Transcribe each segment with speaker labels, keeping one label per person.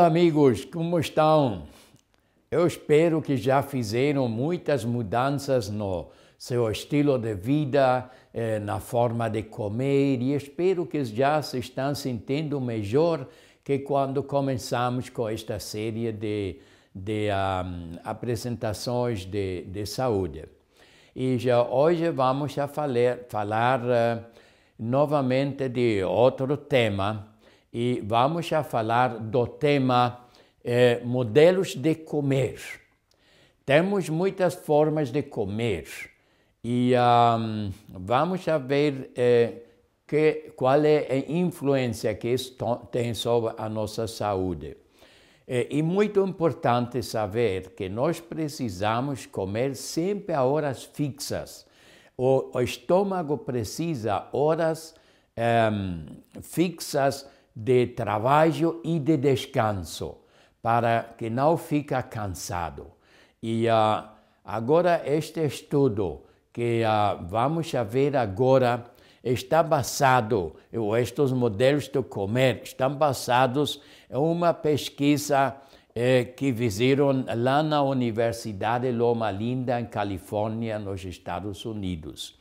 Speaker 1: Olá, amigos, como estão? Eu espero que já fizeram muitas mudanças no seu estilo de vida, eh, na forma de comer, e espero que já se estão sentindo melhor que quando começamos com esta série de, de um, apresentações de, de saúde. E já hoje vamos a falar, falar uh, novamente de outro tema e vamos a falar do tema eh, modelos de comer. Temos muitas formas de comer e um, vamos a ver eh, que, qual é a influência que isso tem sobre a nossa saúde. É, e muito importante saber que nós precisamos comer sempre a horas fixas. O, o estômago precisa horas um, fixas de trabalho e de descanso, para que não fique cansado. E uh, agora este estudo que uh, vamos ver agora está basado, estes modelos de comer estão basados em uma pesquisa eh, que fizeram lá na Universidade Loma Linda, em Califórnia, nos Estados Unidos.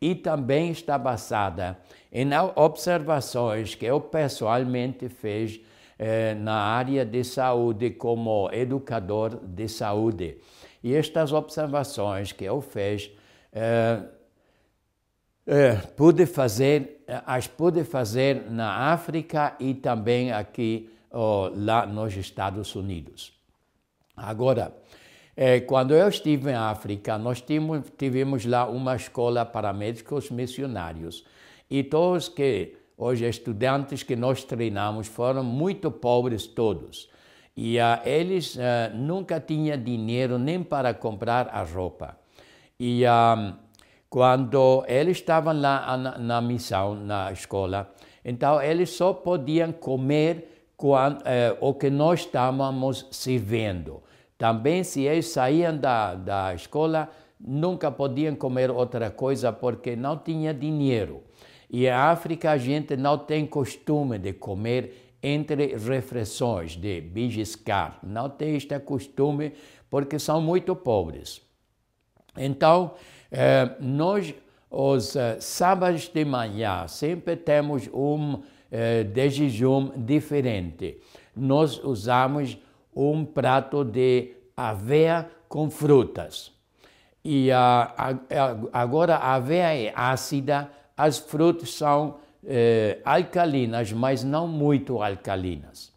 Speaker 1: E também está basada em observações que eu pessoalmente fiz eh, na área de saúde como educador de saúde. E estas observações que eu fiz, eh, eh, pude fazer, as pude fazer na África e também aqui oh, lá nos Estados Unidos. Agora, eh, quando eu estive em África, nós tivemos, lá uma escola para médicos missionários e todos que hoje estudantes que nós treinamos foram muito pobres todos. E uh, eles uh, nunca tinham dinheiro nem para comprar a roupa. E uh, quando eles estavam lá na, na, missão, na escola, então eles só podiam comer eh, o que nós estávamos servindo. Também, se eles saíam da, da escola, nunca podiam comer outra coisa porque não tinha dinheiro. E a África a gente não tem costume de comer entre refeições, de beijiscar. Não tem este costume porque são muito pobres. Então, eh, nós, os eh, sábados de manhã, sempre temos um eh, de jejum diferente. Nós usamos um prato de aveia com frutas. E a, a, agora a aveia é ácida, as frutas são eh, alcalinas, mas não muito alcalinas.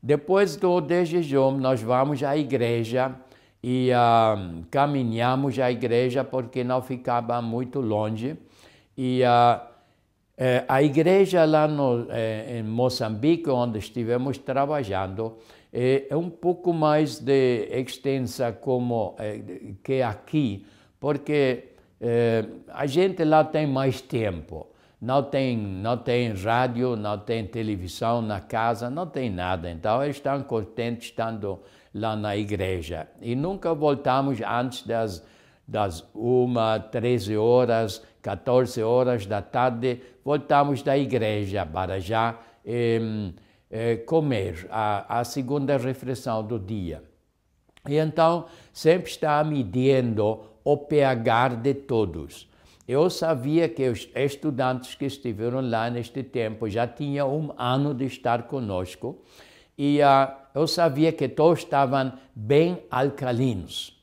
Speaker 1: Depois do de jejum, nós vamos à igreja e caminhamos à igreja porque não ficava muito longe. E a igreja lá no, eh, em Moçambique, onde estivemos trabalhando, é um pouco mais de extensa como que aqui, porque eh, a gente lá tem mais tempo. Não tem, não tem rádio, não tem televisão na casa, não tem nada. Então eles estão contentes estando lá na igreja. E nunca voltamos antes das, das uma, 13 horas, 14 horas da tarde, voltamos da igreja para já eh, comer a, a segunda refeição do dia. E então sempre está medindo o pH de todos. Eu sabia que os estudantes que estiveram lá neste tempo já tinham um ano de estar conosco e uh, eu sabia que todos estavam bem alcalinos.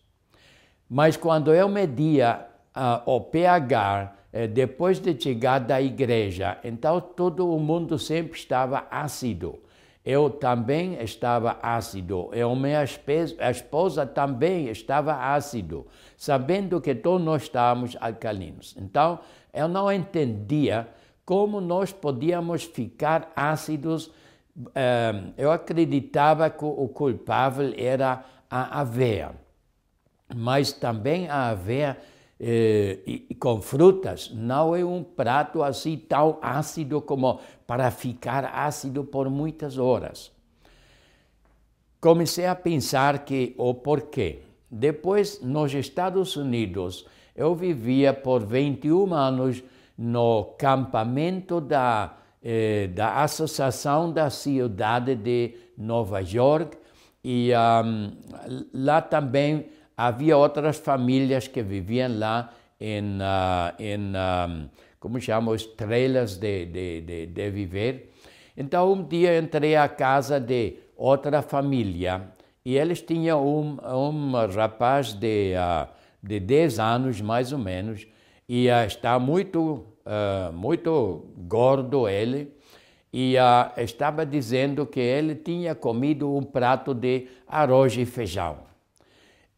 Speaker 1: Mas quando eu media uh, o pH depois de chegar da igreja, então todo o mundo sempre estava ácido eu também estava ácido, e minha esposa também estava ácido, sabendo que todos nós estávamos alcalinos. Então, eu não entendia como nós podíamos ficar ácidos. Ehm, eu acreditava que o culpável era a aveia, mas também a aveia eh, e, com frutas, não é um prato assim tão ácido como para ficar ácido por muitas horas. Comecei a pensar que o porquê. Depois, nos Estados Unidos, eu vivia por 21 anos no campamento da, eh, da Associação da Cidade de Nova York e um, lá também havia outras famílias que viviam lá em, uh, em um, como chamam, estrelas de, de, de, de viver. Então, um dia entrei à casa de outra família e eles tinham um, um rapaz de, uh, de 10 anos, mais ou menos, e uh, está muito, uh, muito gordo ele, e uh, estava dizendo que ele tinha comido um prato de arroz e feijão.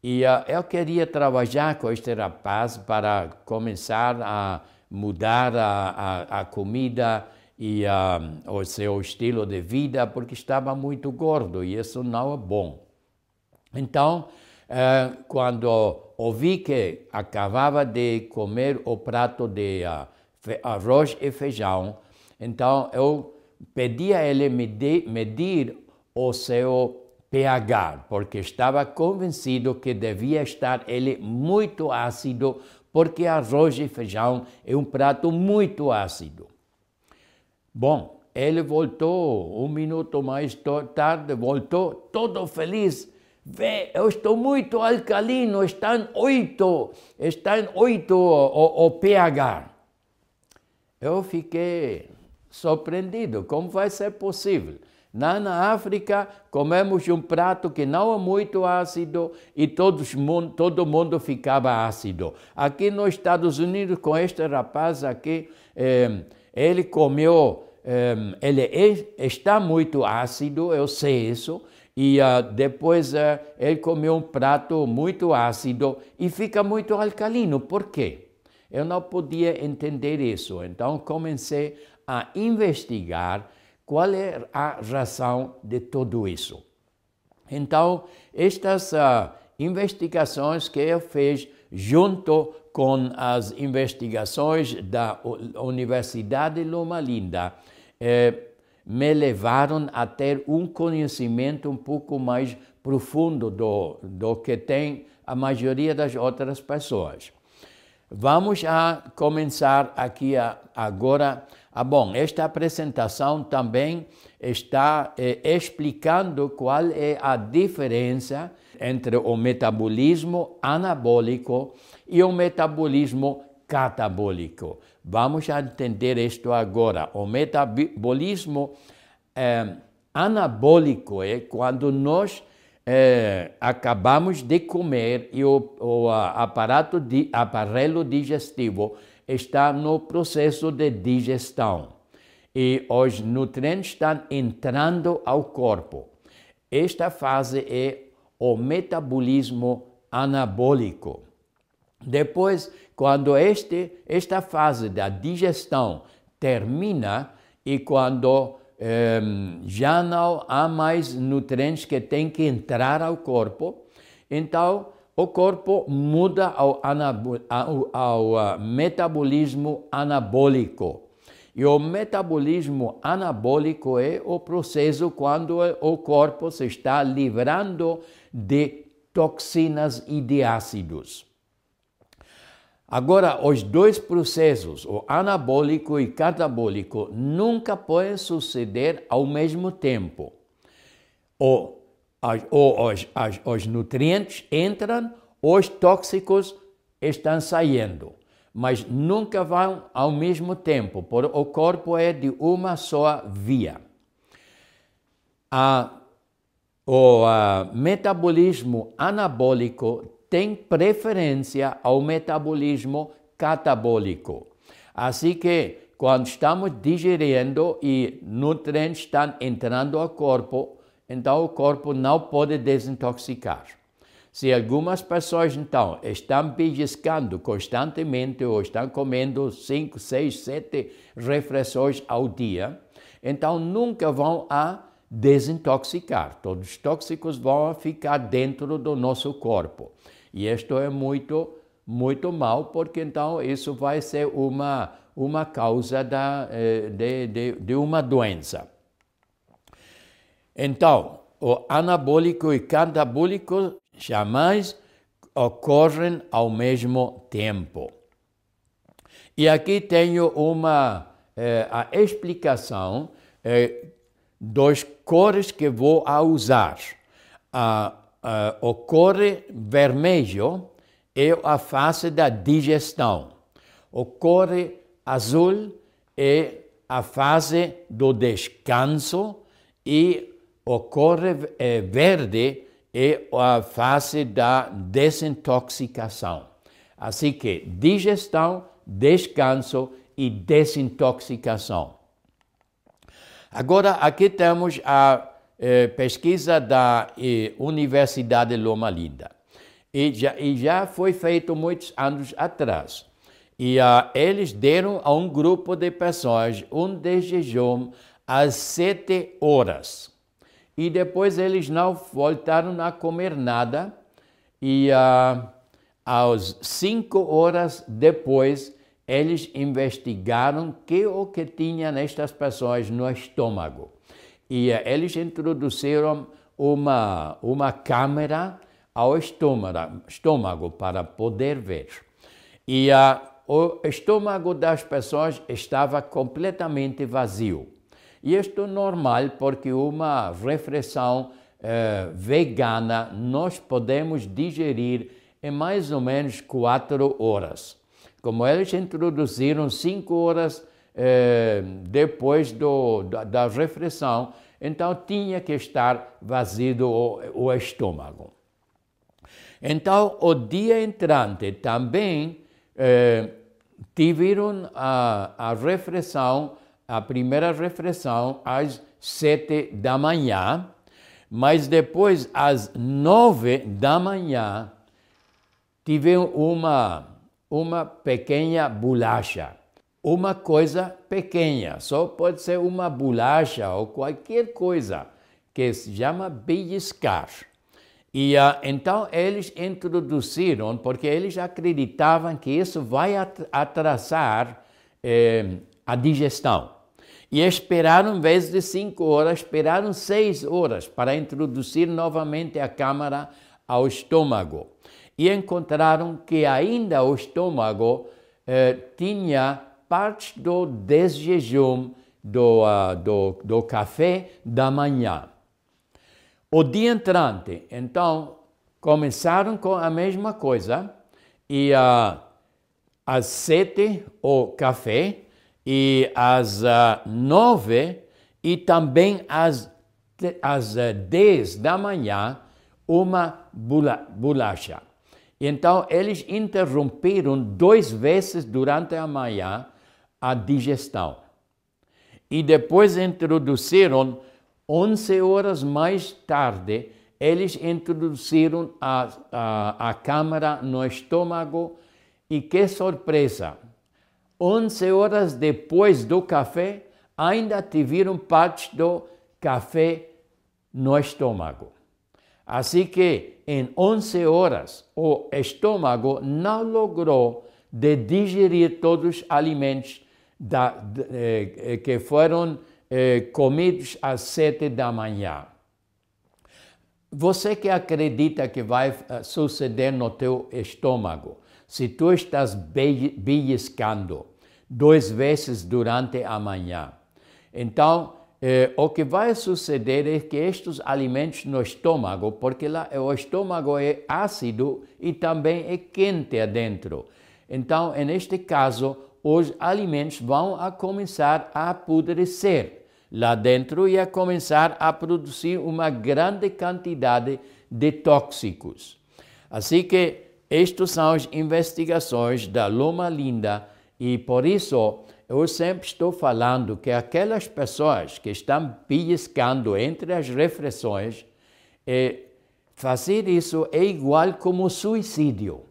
Speaker 1: E uh, eu queria trabalhar com este rapaz para começar a mudar a, a, a comida e uh, o seu estilo de vida, porque estava muito gordo e isso não é bom. Então, uh, quando ouvi que acabava de comer o prato de uh, arroz e feijão, então eu pedi a ele medir, medir o seu pH, porque estava convencido que devia estar ele muito ácido, porque arroz e feijão é um prato muito ácido. Bom, ele voltou um minuto mais tarde, voltou todo feliz. Vê, eu estou muito alcalino, está em oito, está em oito o, o pH. Eu fiquei surpreendido, como vai ser possível? Lá na África, comemos um prato que não é muito ácido e todos, todo mundo ficava ácido. Aqui nos Estados Unidos, com este rapaz aqui, eh, ele comeu, eh, ele é, está muito ácido, eu sei isso, e uh, depois uh, ele comeu um prato muito ácido e fica muito alcalino. Por quê? Eu não podia entender isso, então comecei a investigar qual é a razão de tudo isso. Então, estas uh, investigações que eu fiz junto com as investigações da Universidade Loma Linda eh, me levaram a ter um conhecimento um pouco mais profundo do, do que tem a maioria das outras pessoas. Vamos a começar aqui a, agora ah, bom, esta apresentação também está eh, explicando qual é a diferença entre o metabolismo anabólico e o metabolismo catabólico. Vamos entender isto agora. O metabolismo eh, anabólico é quando nós eh, acabamos de comer e o, o aparato aparelho digestivo está no processo de digestão e os nutrientes estão entrando ao corpo. Esta fase é o metabolismo anabólico. Depois, quando este, esta fase da digestão termina e quando eh, já não há mais nutrientes que têm que entrar ao corpo, então o corpo muda ao, ao, ao uh, metabolismo anabólico. E o metabolismo anabólico é o processo quando o corpo se está livrando de toxinas e de ácidos. Agora, os dois processos, o anabólico e catabólico, nunca podem suceder ao mesmo tempo. O as, os, as, os nutrientes entram, os tóxicos estão saindo, mas nunca vão ao mesmo tempo, porque o corpo é de uma só via. A, o a, metabolismo anabólico tem preferência ao metabolismo catabólico. Assim que, quando estamos digerindo e nutrientes estão entrando ao corpo, então o corpo não pode desintoxicar. Se algumas pessoas, então, estão beliscando constantemente ou estão comendo 5, 6, 7 refeições ao dia, então nunca vão a desintoxicar. Todos os tóxicos vão ficar dentro do nosso corpo. E isto é muito muito mal, porque então isso vai ser uma, uma causa da, eh, de, de, de uma doença. Então, o anabólico e catabólico jamais ocorrem ao mesmo tempo. E aqui tenho uma eh, a explicação eh, cores que vou usar. Ah, ah, o cor vermelho é a fase da digestão. O cor azul é a fase do descanso e o cor eh, verde é a fase da desintoxicação. Assim que digestão, descanso e desintoxicação. Agora, aqui temos a eh, pesquisa da eh, Universidade Loma Linda. E já, e já foi feito muitos anos atrás. E uh, eles deram a um grupo de pessoas um de jejum às sete horas. E depois eles não voltaram a comer nada. E uh, às cinco horas depois, eles investigaram que o que tinha nestas pessoas no estômago. E uh, eles introduziram uma, uma câmera ao estômago, estômago para poder ver. E uh, o estômago das pessoas estava completamente vazio. Isto é normal porque uma refeição uh, vegana nós podemos digerir em mais ou menos quatro horas. Como eles introduziram cinco horas uh, depois do, da, da refeição, então tinha que estar vazio o, o estômago. Então, o dia entrante também eh, tiveram a, a refeição, a primeira refeição às sete da manhã, mas depois às nove da manhã tiveram uma, uma pequena bolacha. Uma coisa pequena, só pode ser uma bolacha ou qualquer coisa que se chama beliscar. E uh, então eles introduziram, porque eles acreditavam que isso vai atrasar eh, a digestão. E esperaram, em vez de cinco horas, esperaram seis horas para introduzir novamente a câmara ao estômago. E encontraram que ainda o estômago eh, tinha parte do desjejum do, uh, do, do café da manhã. O dia entrante, então, começaram com a mesma coisa, e uh, às sete o café, e às uh, nove, e também às, às uh, dez da manhã, uma bolacha. Então, eles interromperam duas vezes durante a manhã a digestão. E depois introduziram 11 horas mais tarde, eles introduziram a, a, a câmara no estômago e que surpresa! 11 horas depois do café, ainda tiveram parte do café no estômago. Assim que em 11 horas o estômago não logrou de digerir todos os alimentos da, de, eh, que foram eh, comidos às sete da manhã. Você que acredita que vai eh, suceder no teu estômago, se tu estás beliscando duas vezes durante a manhã, então eh, o que vai suceder é que estes alimentos no estômago, porque lá, o estômago é ácido e também é quente adentro. Então, neste caso, os alimentos vão a começar a apodrecer lá dentro e a começar a produzir uma grande quantidade de tóxicos. Assim que estas são as investigações da Loma Linda e por isso eu sempre estou falando que aquelas pessoas que estão piscando entre as refeições, é, fazer isso é igual como suicídio.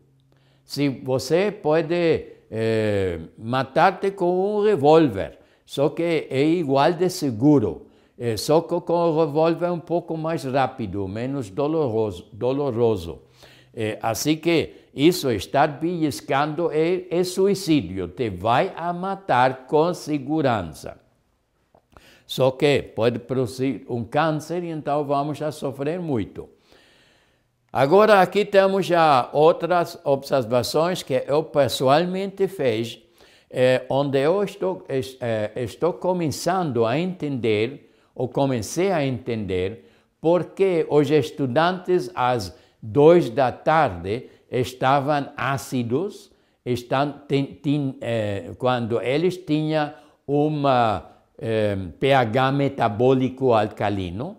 Speaker 1: Se você pode é, matar-te com um revólver, só que é igual de seguro. É, só que com o revólver é um pouco mais rápido, menos doloroso. doloroso. É, assim que isso estar beliscando é, é suicídio, te vai a matar com segurança. Só que pode produzir um câncer, então vamos a sofrer muito. Agora aqui temos já outras observações que eu pessoalmente fiz, é, onde eu estou, é, estou começando a entender, ou comecei a entender, porque os estudantes, as Dois da tarde, estavam ácidos, estão, eh, quando eles tinham um eh, pH metabólico alcalino,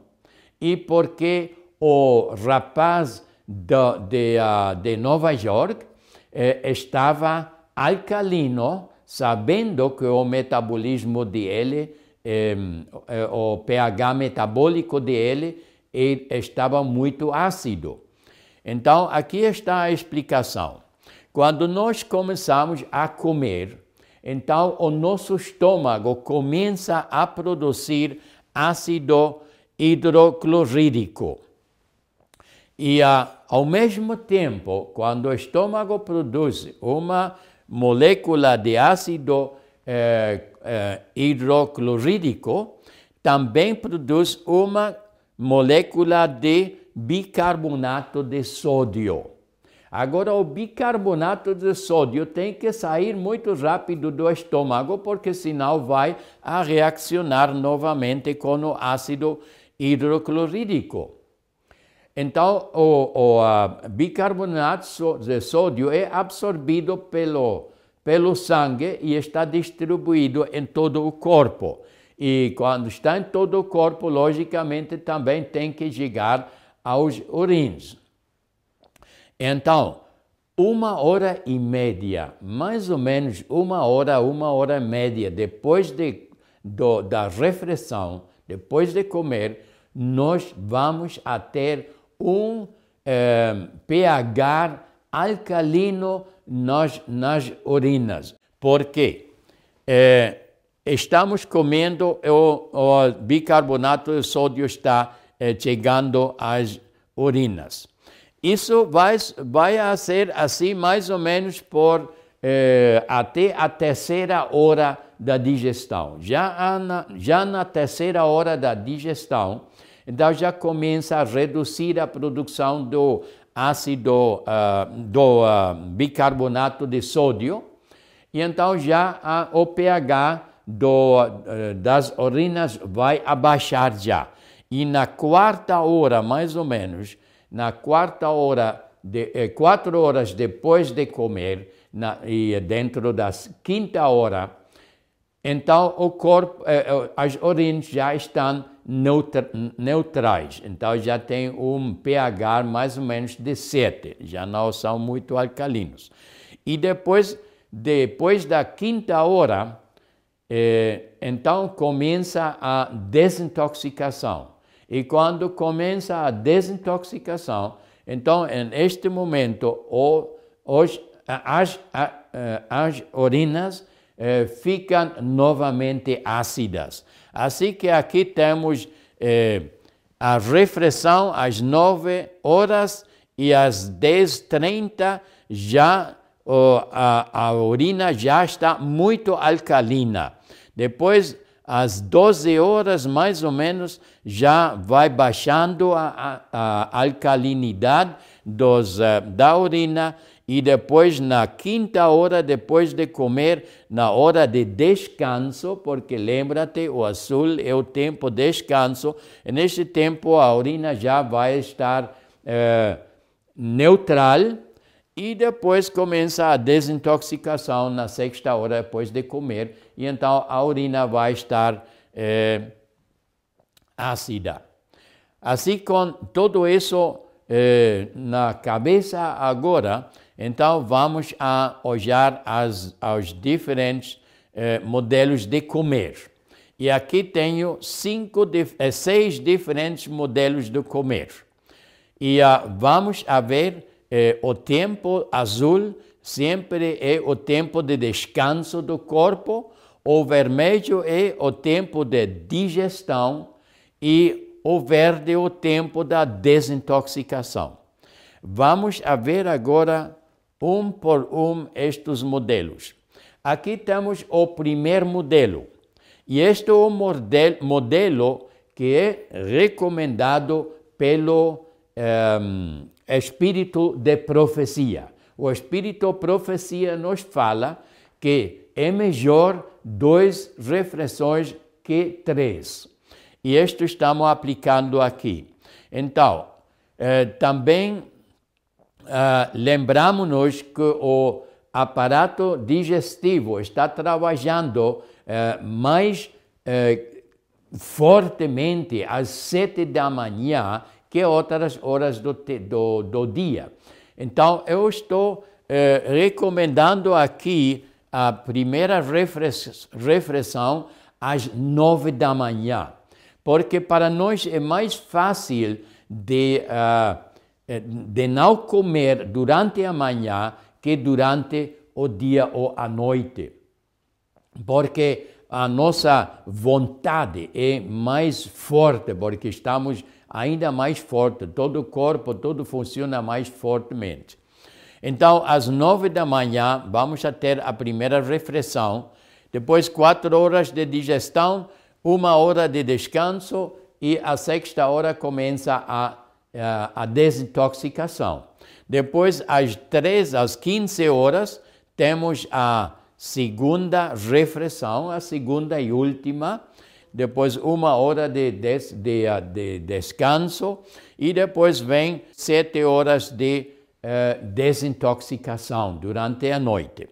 Speaker 1: e porque o rapaz de, ah, de Nova York eh, estava alcalino, sabendo que o metabolismo dele, o pH metabólico dele, estava muito ácido. Então, aqui está a explicação. Quando nós começamos a comer, então o nosso estômago começa a produzir ácido hidroclorídrico. E ao mesmo tempo, quando o estômago produz uma molécula de ácido eh, eh, hidroclorídrico, também produz uma molécula de bicarbonato de sódio. Agora, o bicarbonato de sódio tem que sair muito rápido do estômago, porque senão vai a reaccionar novamente com o ácido hidroclorídrico. Então, o, o bicarbonato de sódio é absorvido pelo, pelo sangue e está distribuído em todo o corpo. E quando está em todo o corpo, logicamente também tem que chegar aos urins. Então, uma hora e meia, mais ou menos uma hora, uma hora e meia depois de, do, da refeição, depois de comer, nós vamos a ter um eh, pH alcalino nas, nas urinas. Por quê? Eh, estamos comendo, o, o, bicarbonato de sódio está eh, chegando às urinas. Isso vai, vai ser assim mais ou menos por eh, até a terceira hora da digestão. Já na, já na terceira hora da digestão, então já começa a reduzir a produção do ácido, uh, do uh, bicarbonato de sódio, e então já a, o pH do, uh, das urinas vai abaixar já. E na quarta hora, mais ou menos, na quarta hora, de, eh, quatro horas depois de comer, na, e dentro da quinta hora, então o corpo, eh, eh as urinas já estão neutrais. Então já tem um pH mais ou menos de 7, já não são muito alcalinos. E depois, depois da quinta hora, eh, então começa a desintoxicação. E quando começa a desintoxicação, então, neste momento, o, os, as, as urinas eh, ficam novamente ácidas. Assim que aqui temos eh, a refeição às 9 horas e às 10h30 já a, a urina já está muito alcalina. Depois, às 12 horas mais ou menos, já vai baixando a, a, a alcalinidade dos, uh, da urina e depois, na quinta hora, depois de comer, na hora de descanso, porque lembra-te, o azul é o tempo de descanso, e nesse tempo a urina já vai estar eh, neutral, e depois começa a desintoxicação na sexta hora depois de comer, e então a urina vai estar eh, ácida. Assim, com tudo isso eh, na cabeça agora, então, vamos a olhar as, aos diferentes eh, modelos de comer. E aqui tenho cinco, seis diferentes modelos de comer. E ah, vamos a ver eh, o tempo azul, sempre é o tempo de descanso do corpo, o vermelho é o tempo de digestão e o verde é o tempo da desintoxicação. Vamos ver agora um por um estes modelos. Aqui temos o primeiro modelo. E este é o modelo que é recomendado pelo um, espírito de profecia. O espírito profecia nos fala que é melhor duas reflexões que três. E isto estamos aplicando aqui. Então, eh, também eh, lembramos-nos que o aparato digestivo está trabalhando eh, mais eh, fortemente às sete da manhã que outras horas do, do, do dia. Então, eu estou eh, recomendando aqui a primeira reflexão às nove da manhã, porque para nós é mais fácil de, uh, de não comer durante a manhã que durante o dia ou a noite, porque a nossa vontade é mais forte, porque estamos ainda mais forte, todo o corpo, tudo funciona mais fortemente. Então, às nove da manhã, vamos a ter a primeira refeição, depois quatro horas de digestão, uma hora de descanso e a sexta hora começa a, a, a desintoxicação. Depois, às três, às 15 horas, temos a segunda refeição, a segunda e última, depois uma hora de, des, de, de, descanso e depois vem sete horas de uh, desintoxicação durante a noite.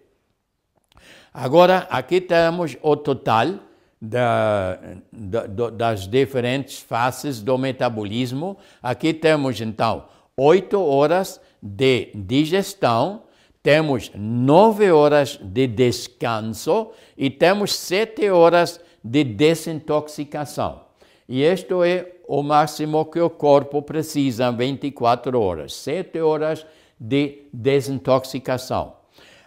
Speaker 1: Agora, aqui temos o total da, da, das diferentes fases do metabolismo. Aqui temos, então, oito horas de digestão, temos nove horas de descanso e temos sete horas de desintoxicação. E isto é o máximo que o corpo precisa, 24 horas, sete horas de desintoxicação.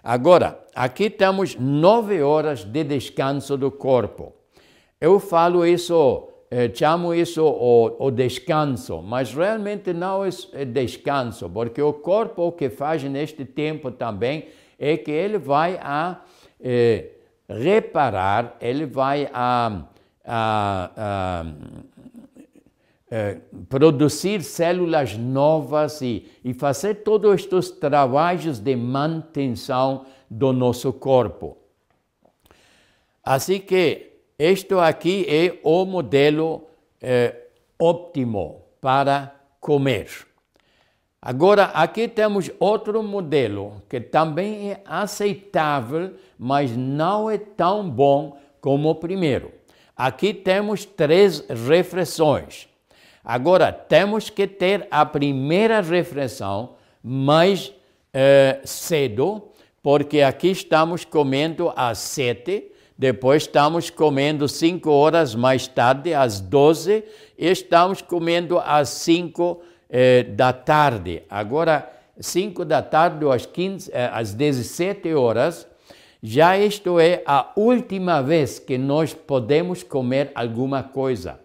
Speaker 1: Agora, aqui temos nove horas de descanso do corpo. Eu falo isso eh, chamo isso o, o, descanso, mas realmente não é descanso, porque o corpo o que faz neste tempo também é que ele vai a eh, reparar, ele vai a, a, a eh, produzir células novas e, e fazer todos estes trabalhos de manutenção do nosso corpo. Assim que este aqui é o modelo eh, óptimo para comer. Agora, aqui temos outro modelo que também é aceitável, mas não é tão bom como o primeiro. Aqui temos três refeições. Agora, temos que ter a primeira refeição mais eh, cedo, porque aqui estamos comendo às sete depois estamos comendo cinco horas mais tarde, às 12, e estamos comendo às 5 eh, da tarde. Agora, 5 da tarde às, 15, eh, às 17 horas, já isto é a última vez que nós podemos comer alguma coisa.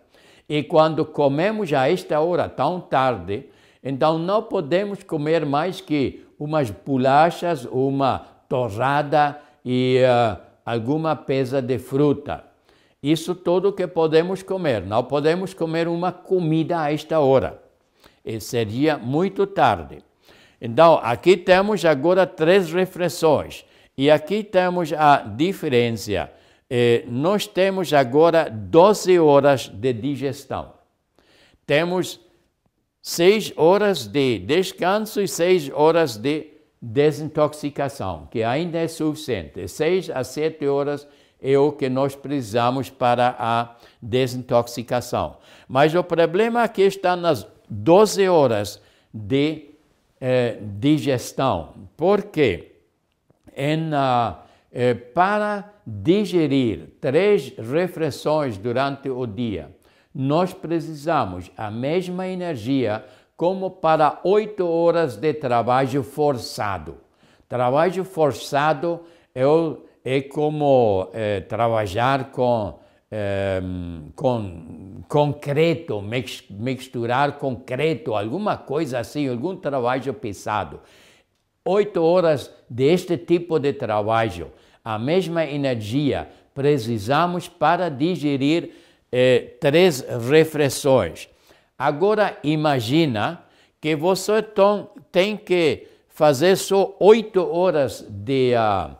Speaker 1: E quando comemos a esta hora tão tarde, então não podemos comer mais que umas bolachas, uma torrada e uh, alguma pesa de fruta. Isso tudo que podemos comer. Não podemos comer uma comida a esta hora. E seria muito tarde. Então, aqui temos agora três refeições. E aqui temos a diferença. Nós temos agora 12 horas de digestão. Temos 6 horas de descanso e 6 horas de desintoxicação, que ainda é suficiente. Seis a sete horas é o que nós precisamos para a desintoxicação. Mas o problema aqui está nas 12 horas de eh, digestão. Porque em, uh, eh, para digerir três refeições durante o dia, nós precisamos a mesma energia como para oito horas de trabalho forçado. Trabalho forçado é, é como é, trabalhar com é, com concreto, misturar concreto, alguma coisa assim, algum trabalho pesado. Oito horas deste tipo de trabalho, a mesma energia precisamos para digerir eh, três refeições. Agora imagina que você tem que fazer só oito horas de, uh,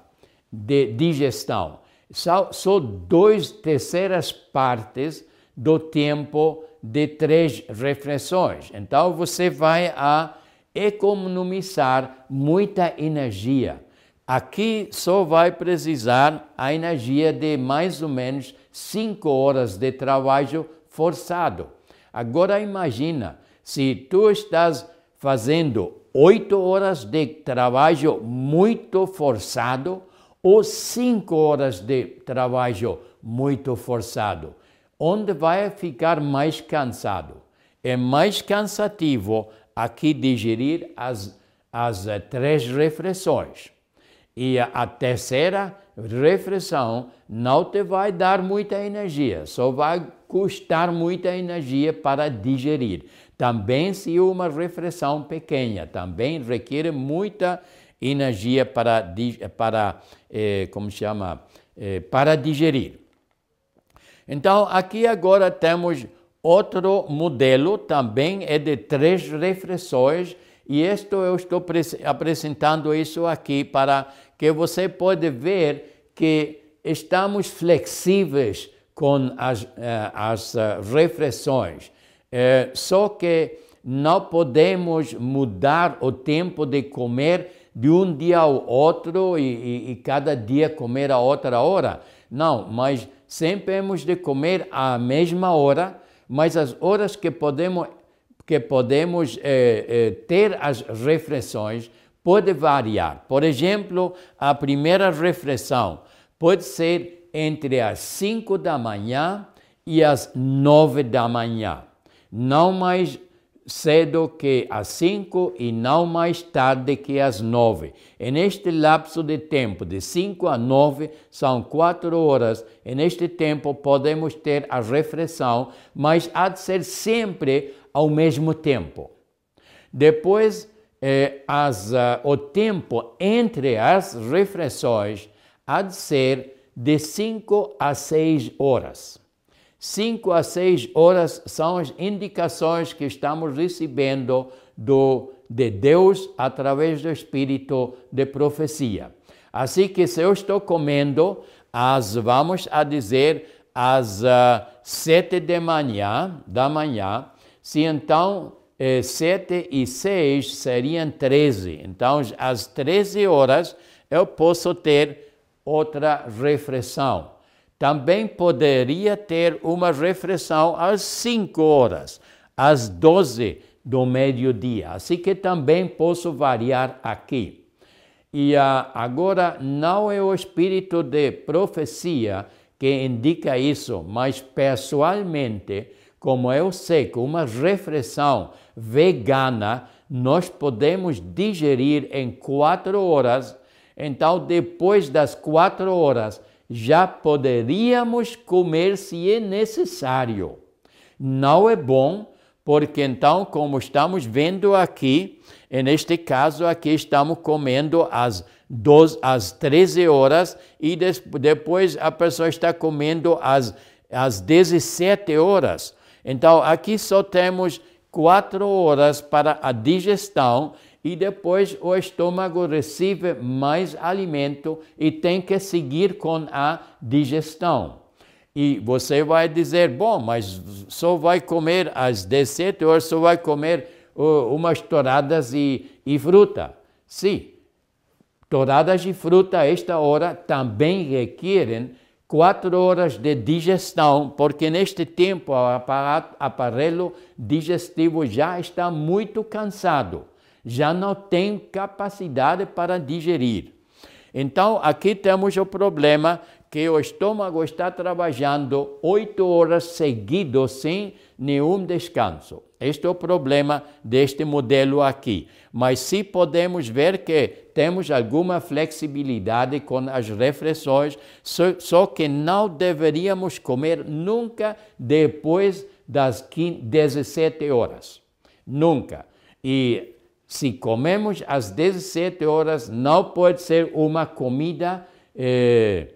Speaker 1: de digestão. São só duas terceiras partes do tempo de três refeições. Então você vai a economizar muita energia. Aqui só vai precisar a energia de mais ou menos cinco horas de trabalho forçado. Agora imagina, se tu estás fazendo oito horas de trabalho muito forçado ou cinco horas de trabalho muito forçado, onde vai ficar mais cansado? É mais cansativo aqui digerir as, as três refeições. E a terceira refeição não te vai dar muita energia, só vai custar muita energia para digerir. Também se uma refeição pequena, também requer muita energia para, para eh, como chama, eh, para digerir. Então, aqui agora temos outro modelo, também é de três refeições, e isto eu estou apresentando isso aqui para que você pode ver que estamos flexíveis com as, eh, as eh, refeições. É, só que não podemos mudar o tempo de comer de um dia ao outro e, e, e, cada dia comer a outra hora. Não, mas sempre temos de comer à mesma hora, mas as horas que podemos, que podemos é, é, ter as refeições pode variar. Por exemplo, a primeira refeição pode ser entre as 5 da manhã e as 9 da manhã não mais cedo que às cinco e não mais tarde que às nove. E neste lapso de tempo, de cinco a nove, são quatro horas. E neste tempo podemos ter a refeição, mas há de ser sempre ao mesmo tempo. Depois, eh, as, uh, o tempo entre as refeições há de ser de cinco a seis horas. Cinco a seis horas são as indicações que estamos recebendo do, de Deus através do Espírito de profecia. Assim que se eu estou comendo, às, vamos a dizer, às uh, sete de manhã, da manhã, se então eh, sete e seis seriam treze. Então, às treze horas, eu posso ter outra refeição também poderia ter uma refeição às 5 horas, às 12 do meio-dia. Assim que também posso variar aqui. E uh, agora não é o espírito de profecia que indica isso, mas pessoalmente, como eu sei que uma refeição vegana nós podemos digerir em quatro horas, então depois das quatro horas já poderíamos comer se é necessário. Não é bom, porque então, como estamos vendo aqui, neste caso aqui estamos comendo às, 12, às 13 horas e des, depois a pessoa está comendo às, às 17 horas. Então, aqui só temos quatro horas para a digestão e depois o estômago recebe mais alimento e tem que seguir com a digestão. E você vai dizer, bom, mas só vai comer às 17 horas, só vai comer uh, umas touradas e, e fruta. Sim, touradas e fruta a esta hora também requerem quatro horas de digestão, porque neste tempo o aparelho digestivo já está muito cansado já não tem capacidade para digerir. Então, aqui temos o problema que o estômago está trabalhando oito horas seguidas sem nenhum descanso. Este é o problema deste modelo aqui. Mas se podemos ver que temos alguma flexibilidade com as refeições, só, só que não deveríamos comer nunca depois das 17 horas. Nunca. E se comemos às 17 horas, não pode ser uma comida eh,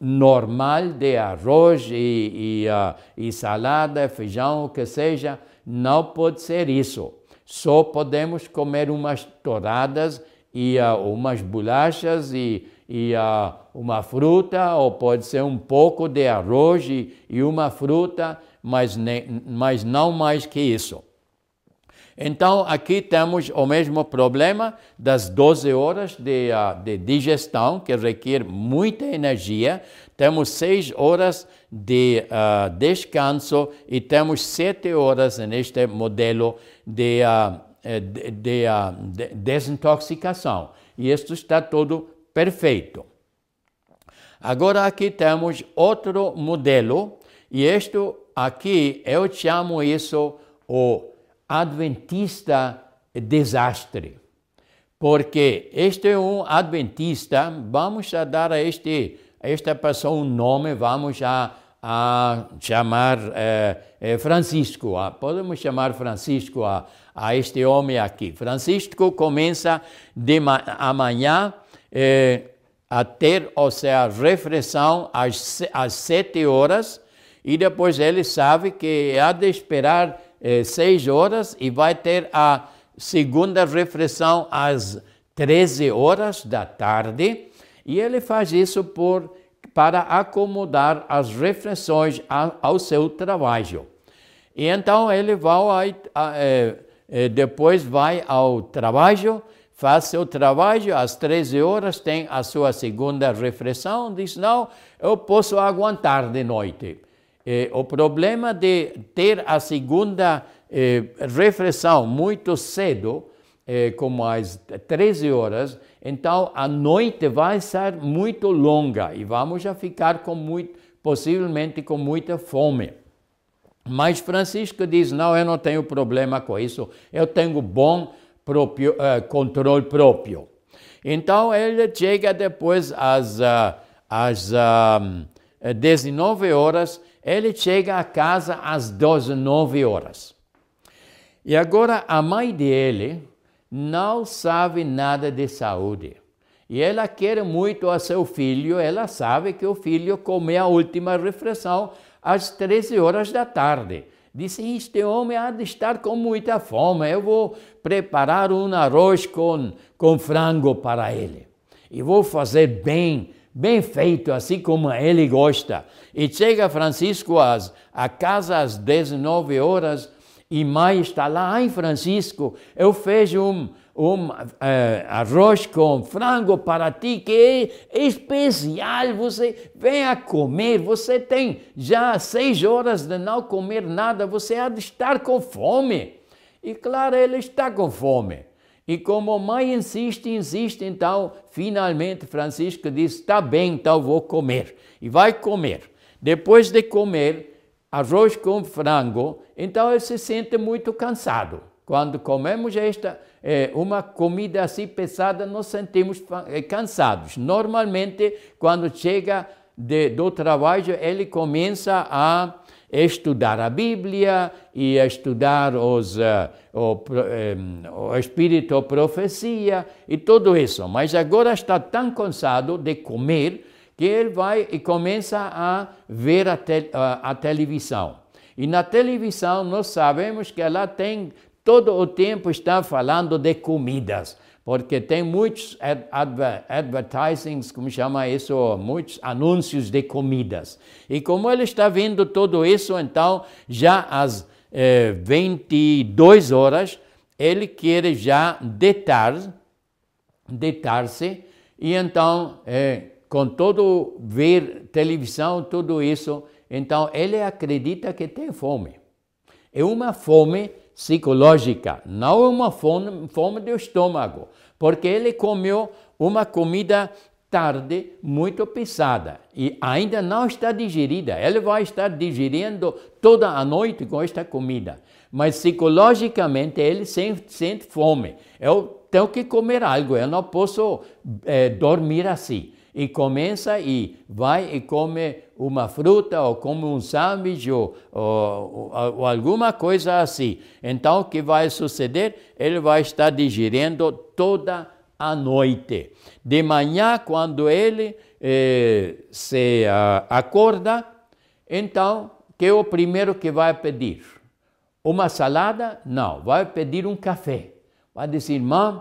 Speaker 1: normal de arroz e, e, uh, e salada, feijão, o que seja. Não pode ser isso. Só podemos comer umas toradas e uh, umas bolachas e, e uh, uma fruta, ou pode ser um pouco de arroz e, e uma fruta, mas, ne, mas não mais que isso. Então, aqui temos o mesmo problema das 12 horas de, uh, de digestão, que requer muita energia. Temos 6 horas de uh, descanso e temos 7 horas neste modelo de, uh, de, de, de desintoxicação. E isto está tudo perfeito. Agora aqui temos outro modelo, e isto aqui eu chamo isso o adventista desastre. Porque este é um adventista, vamos a dar a, este, a esta pessoa um nome, vamos a, a chamar eh, Francisco, a, podemos chamar Francisco a, a este homem aqui. Francisco começa de amanhã eh, a ter, ou seja, refeição às, às sete horas, e depois ele sabe que há de esperar eh, seis horas e vai ter a segunda refeição às 13 horas da tarde. E ele faz isso por, para acomodar as refeições ao seu trabalho. E então ele vai, eh, eh, depois vai ao trabalho, faz seu trabalho, às 13 horas tem a sua segunda refeição, diz, não, eu posso aguentar de noite. Eh, o problema de ter a segunda eh, refeição muito cedo, eh, como às 13 horas, então a noite vai ser muito longa e vamos já ficar com muito, possivelmente com muita fome. Mas Francisco diz: não, eu não tenho problema com isso, eu tenho bom próprio, uh, controle próprio. Então ele chega depois às, uh, às uh, 19 horas ele chega a casa às 19 horas. E agora a mãe dele não sabe nada de saúde. E ela quer muito a seu filho, ela sabe que o filho come a última refeição às 13 horas da tarde. Disse: Este homem há de estar com muita fome, eu vou preparar um arroz com, com frango para ele. E vou fazer bem bem feito, assim como ele gosta. E chega Francisco às, a casa às 19 horas e mãe está lá, ai Francisco, eu fiz um, um uh, arroz com frango para ti que é especial, você venha comer, você tem já seis horas de não comer nada, você há de estar com fome. E claro, ele está com fome. E como a mãe insiste, insiste, então, finalmente Francisco diz: está bem, então vou comer. E vai comer. Depois de comer arroz com frango, então ele se sente muito cansado. Quando comemos esta é, uma comida assim pesada, nos sentimos é, cansados. Normalmente, quando chega de, do trabalho, ele começa a estudar a Bíblia e estudar os, uh, o, um, o Espírito, a profecia e tudo isso. Mas agora está tão cansado de comer que ele vai e começa a ver a, te, a, a televisão. E na televisão nós sabemos que ela tem todo o tempo está falando de comidas porque tem muitos adver, advertisings, como chama isso, muitos anúncios de comidas. E como ele está vendo tudo isso, então, já às eh, 22 horas, ele quer já deitar, deitar-se, e então, eh, com todo ver televisão, tudo isso, então ele acredita que tem fome. É uma fome psicológica, não é uma fome, fome do estômago, porque ele comeu uma comida tarde muito pesada e ainda não está digerida. Ele vai estar digerindo toda a noite com esta comida. Mas psicologicamente ele sente, sente fome. Eu tenho que comer algo, eu não posso é, dormir assim. E começa e vai e come uma fruta ou come um sanduíche ou, ou, ou, alguma coisa assim. Então, o que vai suceder? Ele vai estar digerindo toda a noite. De manhã, quando ele eh, se uh, acorda, então, que é o primeiro que vai pedir? Uma salada? Não, vai pedir um café. Vai dizer, mãe,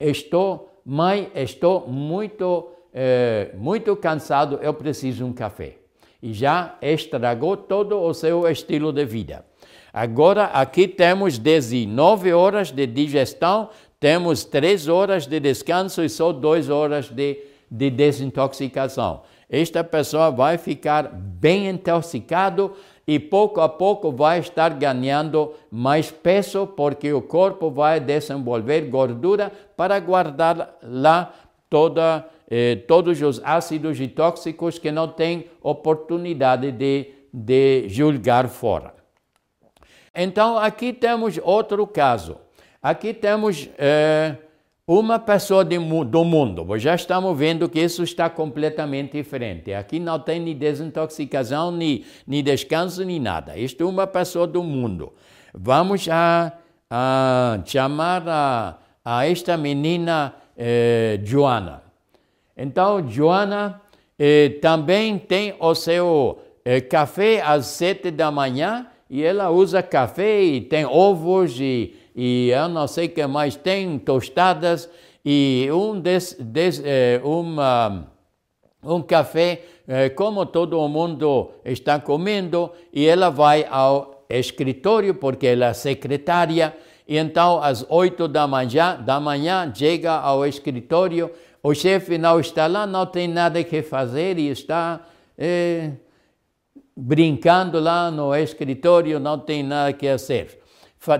Speaker 1: estou, mãe, estou muito, eh, muito cansado, eu preciso um café. E já estragou todo o seu estilo de vida. Agora, aqui temos 19 horas de digestão, temos três horas de descanso e só duas horas de, de desintoxicação. Esta pessoa vai ficar bem intoxicado e pouco a pouco vai estar ganhando mais peso porque o corpo vai desenvolver gordura para guardar lá toda, eh, todos os ácidos e tóxicos que não tem oportunidade de, de julgar fora. Então aqui temos outro caso. Aqui temos é, uma pessoa de, do mundo. Já estamos vendo que isso está completamente diferente. Aqui não tem nem desintoxicação, nem, nem descanso, nem nada. Isto é uma pessoa do mundo. Vamos a, a chamar a, a, esta menina eh, Joana. Então, Joana eh, também tem o seu eh, café às sete da manhã e ela usa café e tem ovos e e eu não sei o que mais tem, tostadas e um, des, des, eh, uma, um café, eh, como todo mundo está comendo, e ela vai ao escritório, porque ela é secretária, e então às oito da manhã, da manhã chega ao escritório, o chefe não está lá, não tem nada que fazer e está eh, brincando lá no escritório, não tem nada que fazer.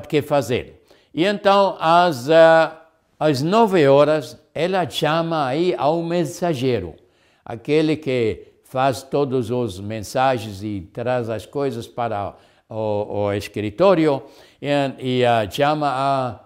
Speaker 1: Que fazer. E então, às, uh, às nove horas, ela chama aí ao mensageiro, aquele que faz todos os mensagens e traz as coisas para o, o escritório, e, e chama a,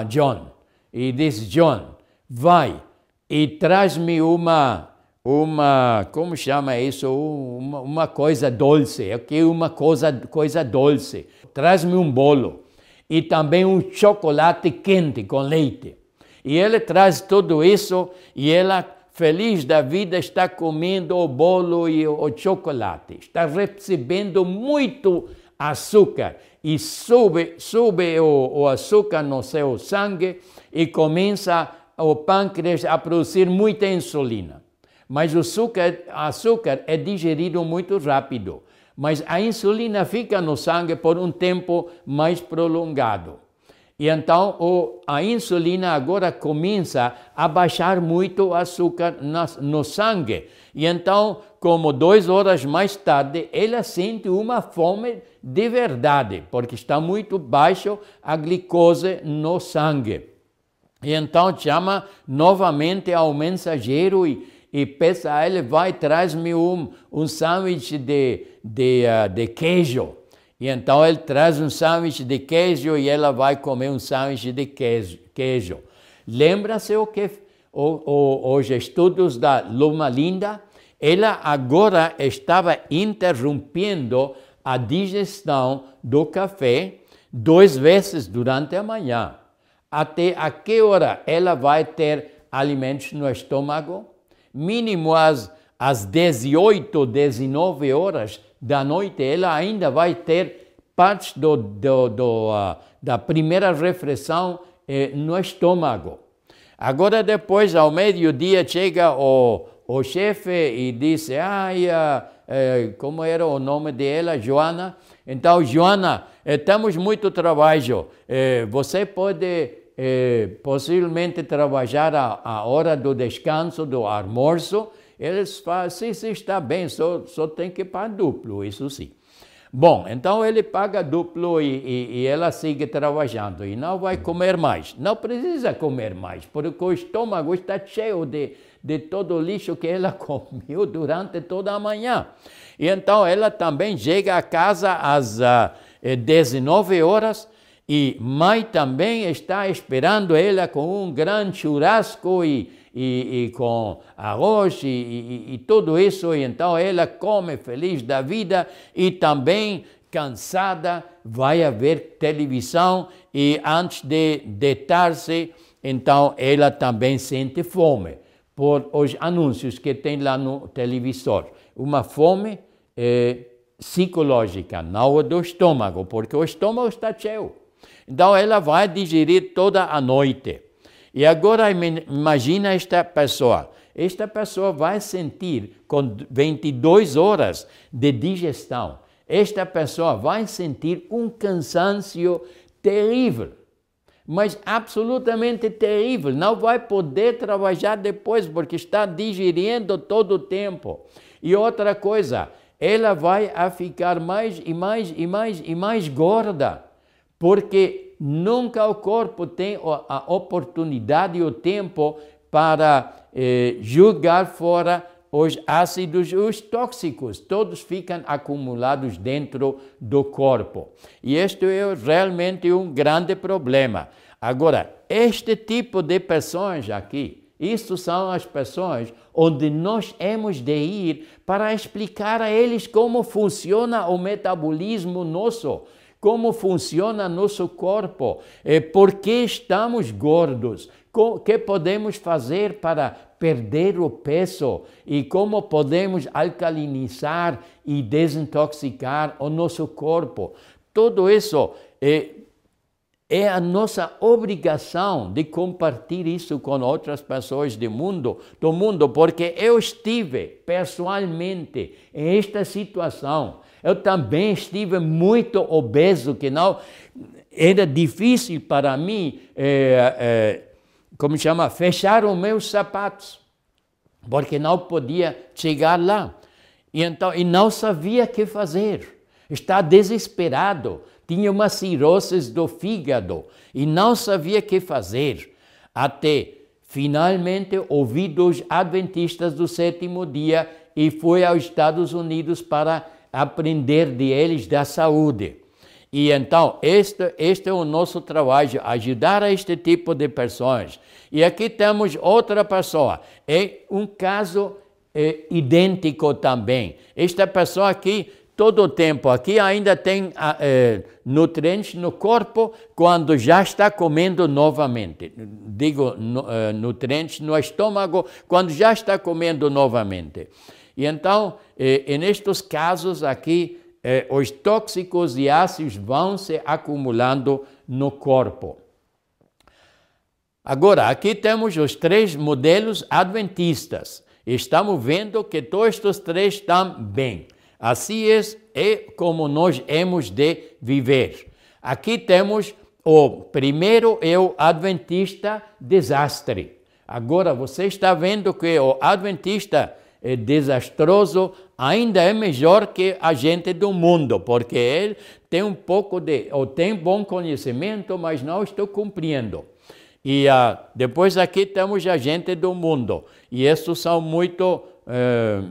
Speaker 1: a John. E diz, John, vai e traz-me uma, uma, como chama isso? Uma, uma coisa doce, aqui uma coisa, coisa doce. Traz-me um bolo e também um chocolate quente com leite. E ele traz tudo isso e ela, feliz da vida, está comendo o bolo e o chocolate. Está recebendo muito açúcar e sube, sube o, o açúcar no seu sangue e começa o pâncreas a produzir muita insulina. Mas o açúcar, açúcar é digerido muito rápido mas a insulina fica no sangue por um tempo mais prolongado. E então o, a insulina agora começa a baixar muito o açúcar no sangue. E então, como duas horas mais tarde, ela sente uma fome de verdade, porque está muito baixo a glicose no sangue. E então chama novamente ao mensageiro e e peça a ele, vai, traz-me um, um sanduíche de, de, uh, de queijo. E então ele traz um sanduíche de queijo e ela vai comer um sanduíche de queijo. queijo. Lembra-se o que o, o, os estudos da Luma Linda? Ela agora estava interrompendo a digestão do café duas vezes durante a manhã. Até a que hora ela vai ter alimentos no estômago? mínimo às, às 18, 19 horas da noite, ela ainda vai ter parte do, do, do, uh, da primeira refeição eh, no estômago. Agora, depois, ao meio-dia, chega o, o chefe e diz: Ai, uh, eh, como era o nome dela? Joana. Então, Joana, eh, temos muito trabalho. Eh, você pode eh, possivelmente trabalhar a, a, hora do descanso, do almoço, eles falam, sim, sim, está bem, só, só tem que pagar duplo, isso sim. Bom, então ele paga duplo e, e, e, ela segue trabalhando e não vai comer mais. Não precisa comer mais, porque o estômago está cheio de, de todo o lixo que ela comeu durante toda a manhã. E então ela também chega a casa às uh, eh, 19 horas e mãe também está esperando ela com um grande churrasco e, e, e com arroz e, e, tudo isso. E então ela come feliz da vida e também cansada vai ver televisão e antes de deitar-se, então ela também sente fome por os anúncios que tem lá no televisor. Uma fome eh, psicológica, não do estômago, porque o estômago está cheio. Então ela vai digerir toda a noite. E agora imagina esta pessoa. Esta pessoa vai sentir com 22 horas de digestão. Esta pessoa vai sentir um cansaço terrível, mas absolutamente terrível. Não vai poder trabalhar depois porque está digerindo todo o tempo. E outra coisa, ela vai a ficar mais e mais e mais e mais gorda, porque nunca o corpo tem a oportunidade e o tempo para eh, julgar fora os ácidos, os tóxicos, todos ficam acumulados dentro do corpo. E este é realmente um grande problema. Agora, este tipo de pessoas aqui, isso são as pessoas onde nós temos de ir para explicar a eles como funciona o metabolismo nosso, como funciona nosso corpo, por que estamos gordos, o que podemos fazer para perder o peso e como podemos alcalinizar e desintoxicar o nosso corpo. Tudo isso é, é a nossa obrigação de compartilhar isso com outras pessoas do mundo, do mundo, porque eu estive pessoalmente em esta situação. Eu também estive muito obeso, que não era difícil para mim. É, é, como chama, fechar os meus sapatos, porque não podia chegar lá. E então, e não sabia o que fazer. Está desesperado, tinha uma cirrose do fígado e não sabia o que fazer. Até finalmente ouvi dos adventistas do sétimo dia e foi aos Estados Unidos para aprender de eles da saúde. E então, este, este é o nosso trabalho, ajudar a este tipo de pessoas. E aqui temos outra pessoa, é um caso é, idêntico também. Esta pessoa aqui, todo o tempo, aqui ainda tem é, nutrientes no corpo quando já está comendo novamente. Digo, no, é, nutrientes no estômago quando já está comendo novamente. E então, é, nestes casos aqui, eh, os tóxicos e ácidos vão se acumulando no corpo. Agora, aqui temos os três modelos adventistas. Estamos vendo que todos os três estão bem. Assim é, é como nós hemos de viver. Aqui temos o primeiro é o adventista desastre. Agora você está vendo que o adventista é desastroso ainda é melhor que a gente do mundo, porque ele tem um pouco de, ou tem bom conhecimento, mas não estou cumprindo. E uh, depois aqui temos a gente do mundo, e esses são muito, uh,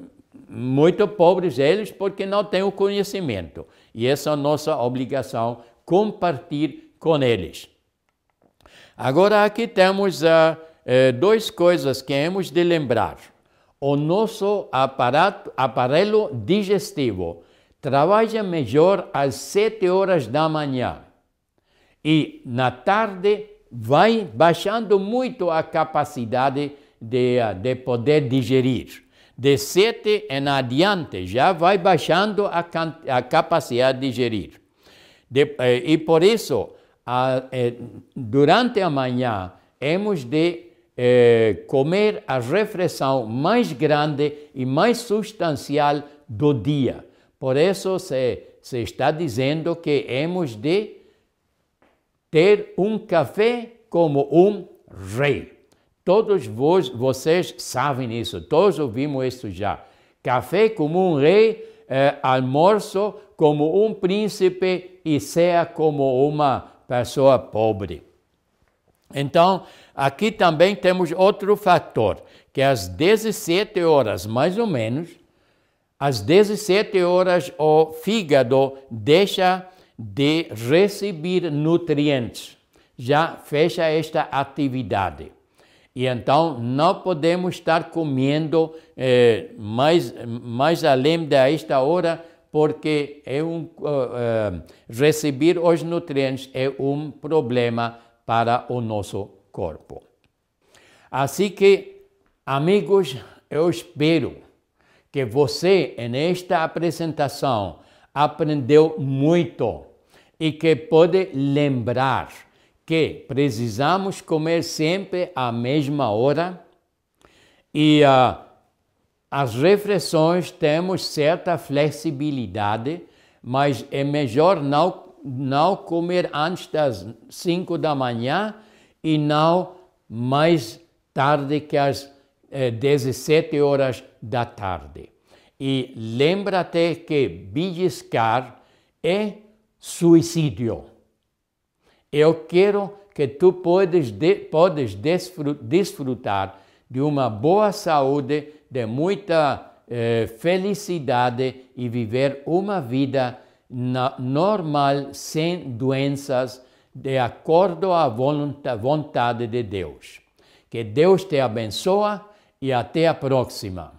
Speaker 1: muito pobres eles, porque não têm o conhecimento. E essa é a nossa obrigação, compartilhar com eles. Agora aqui temos uh, duas coisas que temos de lembrar o nosso aparato, aparelho digestivo trabalha melhor às sete horas da manhã e na tarde vai baixando muito a capacidade de, de poder digerir. De sete em adiante já vai baixando a, a capacidade de digerir. De, eh, e por isso, a, eh, durante a manhã, hemos de é, comer a refeição mais grande e mais substancial do dia. Por isso se, se está dizendo que hemos de ter um café como um rei. Todos vocês sabem isso, todos ouvimos isso já. Café como um rei, eh, almoço como um príncipe e ceia como uma pessoa pobre. Então, aqui também temos outro fator, que às 17 horas, mais ou menos, às 17 horas o fígado deixa de receber nutrientes, já fecha esta atividade. E então não podemos estar comendo eh, mais, mais além desta hora, porque é um, uh, uh, receber os nutrientes é um problema para o nosso corpo. Assim que, amigos, eu espero que você, nesta apresentação, aprendeu muito e que pode lembrar que precisamos comer sempre à mesma hora e uh, as refeições temos certa flexibilidade, mas é melhor não não comer antes das 5 da manhã e não mais tarde que às eh, 17 horas da tarde. E lembra-te que beliscar é suicídio. Eu quero que tu podes, de, podes desfrutar de uma boa saúde, de muita eh, felicidade e viver uma vida normal, sem doenças, de acordo à vontade de Deus. Que Deus te abençoe e até a próxima.